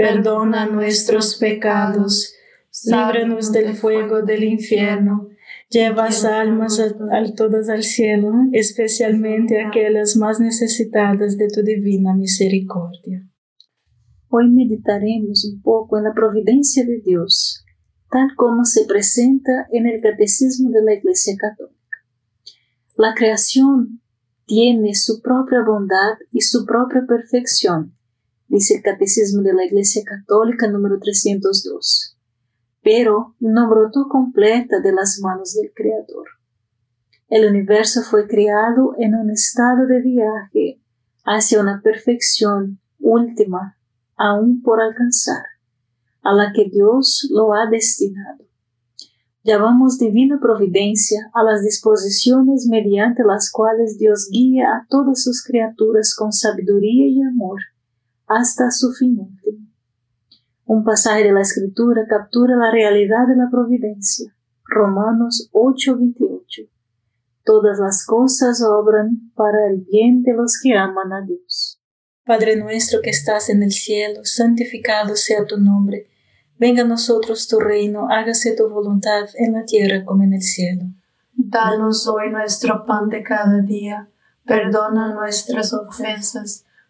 perdona nuestros pecados, líbranos del fuego del infierno Llevas almas a, todas al cielo, especialmente aquellas más necesitadas de tu divina misericordia. Hoy meditaremos un poco en la providencia de Dios, tal como se presenta en el Catecismo de la Iglesia Católica. La creación tiene su propia bondad y su propia perfección, dice el Catecismo de la Iglesia Católica número 302 pero no brotó completa de las manos del Creador. El universo fue creado en un estado de viaje hacia una perfección última aún por alcanzar, a la que Dios lo ha destinado. Llamamos divina providencia a las disposiciones mediante las cuales Dios guía a todas sus criaturas con sabiduría y amor hasta su fin último. Un pasaje de la Escritura captura la realidad de la providencia. Romanos 8:28. Todas las cosas obran para el bien de los que aman a Dios. Padre nuestro que estás en el cielo, santificado sea tu nombre. Venga a nosotros tu reino, hágase tu voluntad en la tierra como en el cielo. Danos hoy nuestro pan de cada día. Perdona nuestras ofensas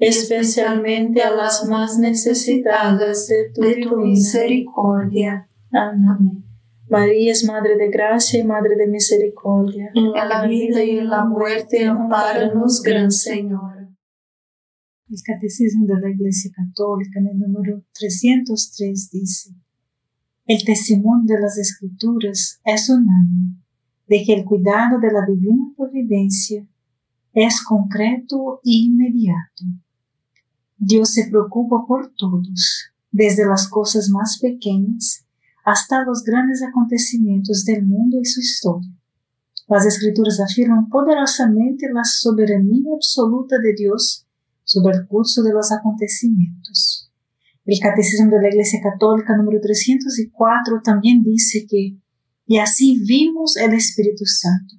especialmente a las más necesitadas de tu, misericordia. Amén. María es Madre de Gracia y Madre de Misericordia. En la vida y en la muerte, amparanos, Gran Señor. El Catecismo de la Iglesia Católica en el número 303 dice, El testimonio de las Escrituras es unánime de que el cuidado de la divina providencia es concreto e inmediato. Dios se preocupa por todos, desde las cosas más pequeñas hasta los grandes acontecimientos del mundo y su historia. Las escrituras afirman poderosamente la soberanía absoluta de Dios sobre el curso de los acontecimientos. El Catecismo de la Iglesia Católica número 304 también dice que y así vimos el Espíritu Santo,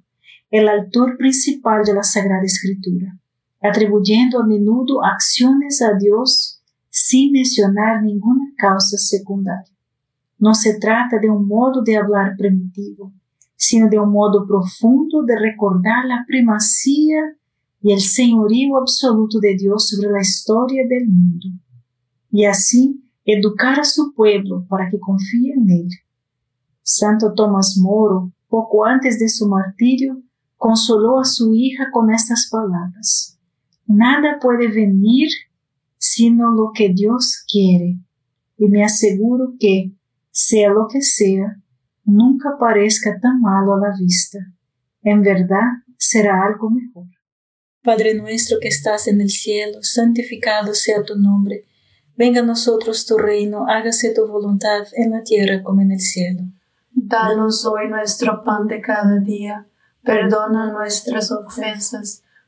el autor principal de la Sagrada Escritura, atribuyendo a menudo acciones a Dios sin mencionar ninguna causa secundaria. No se trata de un modo de hablar primitivo, sino de un modo profundo de recordar la primacía y el señorío absoluto de Dios sobre la historia del mundo, y así educar a su pueblo para que confíe en él Santo Tomás Moro, poco antes de su martirio, consoló a su hija con estas palabras. Nada puede venir sino lo que Dios quiere, y me aseguro que, sea lo que sea, nunca parezca tan malo a la vista. En verdad será algo mejor. Padre nuestro que estás en el cielo, santificado sea tu nombre. Venga a nosotros tu reino, hágase tu voluntad en la tierra como en el cielo. Danos hoy nuestro pan de cada día. Perdona nuestras ofensas,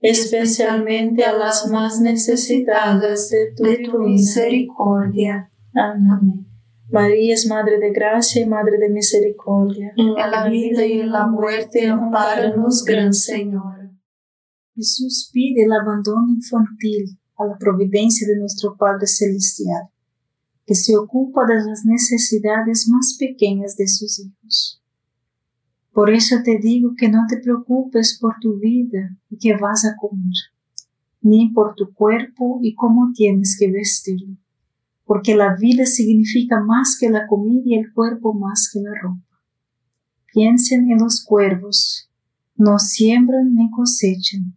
especialmente a las más necesitadas de tu, misericordia. Amén. María es Madre de Gracia y Madre de Misericordia. En la vida y en la muerte, amparanos, Gran Señor. Jesús pide el abandono infantil a la providencia de nuestro Padre Celestial, que se ocupa de las necesidades más pequeñas de sus hijos. Por eso te digo que no te preocupes por tu vida y que vas a comer, ni por tu cuerpo y cómo tienes que vestirlo, porque la vida significa más que la comida y el cuerpo más que la ropa. Piensen en los cuervos, no siembran ni cosechan,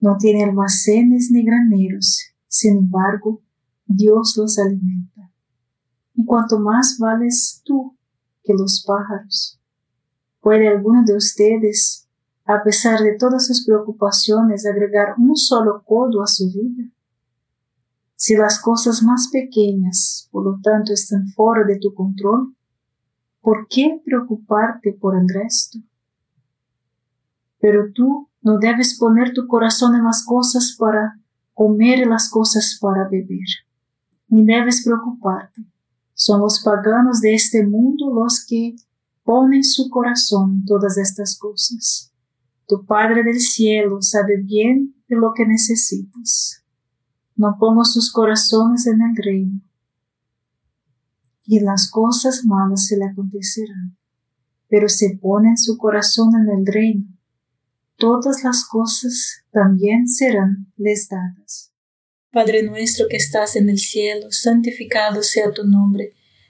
no tienen almacenes ni graneros, sin embargo, Dios los alimenta. Y cuanto más vales tú que los pájaros. ¿Puede alguno de ustedes, a pesar de todas sus preocupaciones, agregar un solo codo a su vida? Si las cosas más pequeñas, por lo tanto, están fuera de tu control, ¿por qué preocuparte por el resto? Pero tú no debes poner tu corazón en las cosas para comer y las cosas para beber, ni debes preocuparte. Son los paganos de este mundo los que ponen su corazón en todas estas cosas. Tu Padre del cielo sabe bien de lo que necesitas. No pongo sus corazones en el reino, y las cosas malas se le acontecerán. Pero se pone su corazón en el reino, todas las cosas también serán les dadas. Padre nuestro que estás en el cielo, santificado sea tu nombre.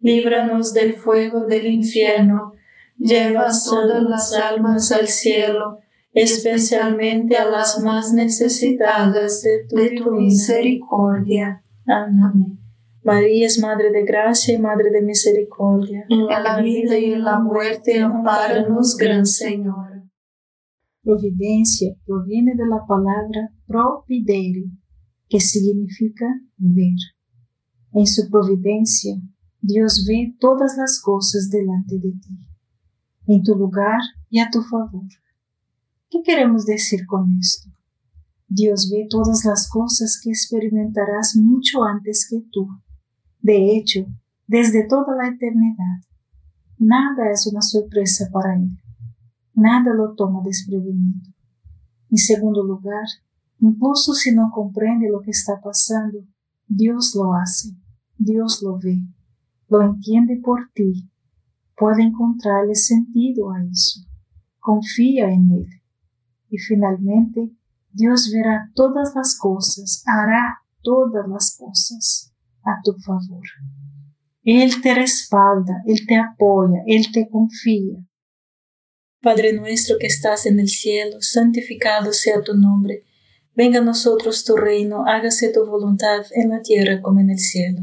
líbranos del fuego del infierno, lleva todas las almas al cielo especialmente a las más necesitadas de tu, misericordia. Amén. María es Madre de Gracia y Madre de Misericordia. En la vida y en la muerte, amparanos, Gran Señor. Providencia proviene de la palabra providere, que significa ver. En su providencia, Dios ve todas las cosas delante de ti, en tu lugar y a tu favor. ¿Qué queremos decir con esto? Dios ve todas las cosas que experimentarás mucho antes que tú. De hecho, desde toda la eternidad. Nada es una sorpresa para Él. Nada lo toma desprevenido. En segundo lugar, incluso si no comprende lo que está pasando, Dios lo hace, Dios lo ve, lo entiende por ti. Puede encontrarle sentido a eso. Confía en Él. Y finalmente, Dios verá todas las cosas, hará todas las cosas a tu favor. Él te respalda, Él te apoya, Él te confía. Padre nuestro que estás en el cielo, santificado sea tu nombre. Venga a nosotros tu reino, hágase tu voluntad en la tierra como en el cielo.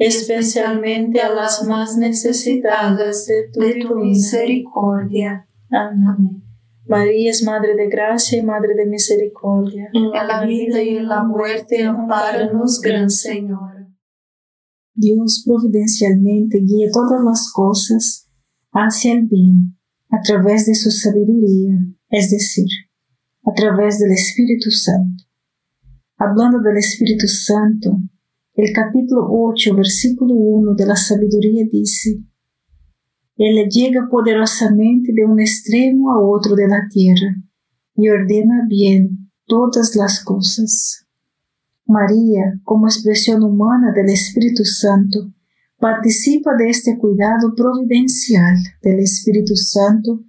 especialmente a las más necesitadas de tu, misericordia. Amén. María es Madre de Gracia y Madre de Misericordia. En la vida y en la muerte, amparanos, Gran Señor. Dios providencialmente guía todas las cosas hacia el bien a través de su sabiduría, es decir, a través del Espíritu Santo. Hablando del Espíritu Santo, el capítulo 8, versículo 1 de la sabiduría dice, Él llega poderosamente de un extremo a otro de la tierra y ordena bien todas las cosas. María, como expresión humana del Espíritu Santo, participa de este cuidado providencial del Espíritu Santo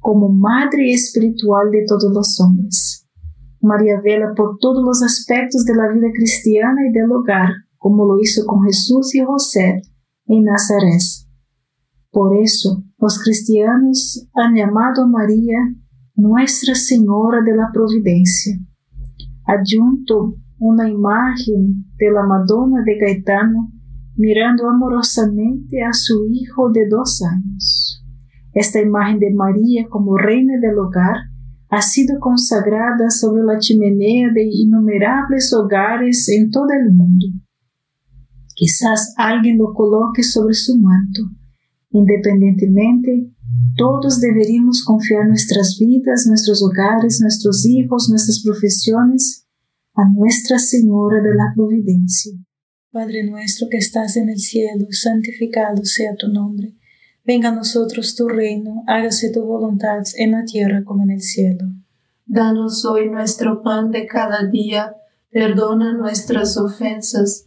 como madre espiritual de todos los hombres. María vela por todos los aspectos de la vida cristiana y del hogar, como lo hizo con Jesús y José en Nazaret. Por eso, los cristianos han llamado a María Nuestra Señora de la Providencia. Adjunto una imagen de la Madonna de Gaetano mirando amorosamente a su hijo de dos años. Esta imagen de María como reina del hogar ha sido consagrada sobre la chimenea de innumerables hogares en todo el mundo. Quizás alguien lo coloque sobre su manto. Independientemente, todos deberíamos confiar nuestras vidas, nuestros hogares, nuestros hijos, nuestras profesiones a Nuestra Señora de la Providencia. Padre nuestro que estás en el cielo, santificado sea tu nombre. Venga a nosotros tu reino, hágase tu voluntad en la tierra como en el cielo. Danos hoy nuestro pan de cada día, perdona nuestras ofensas,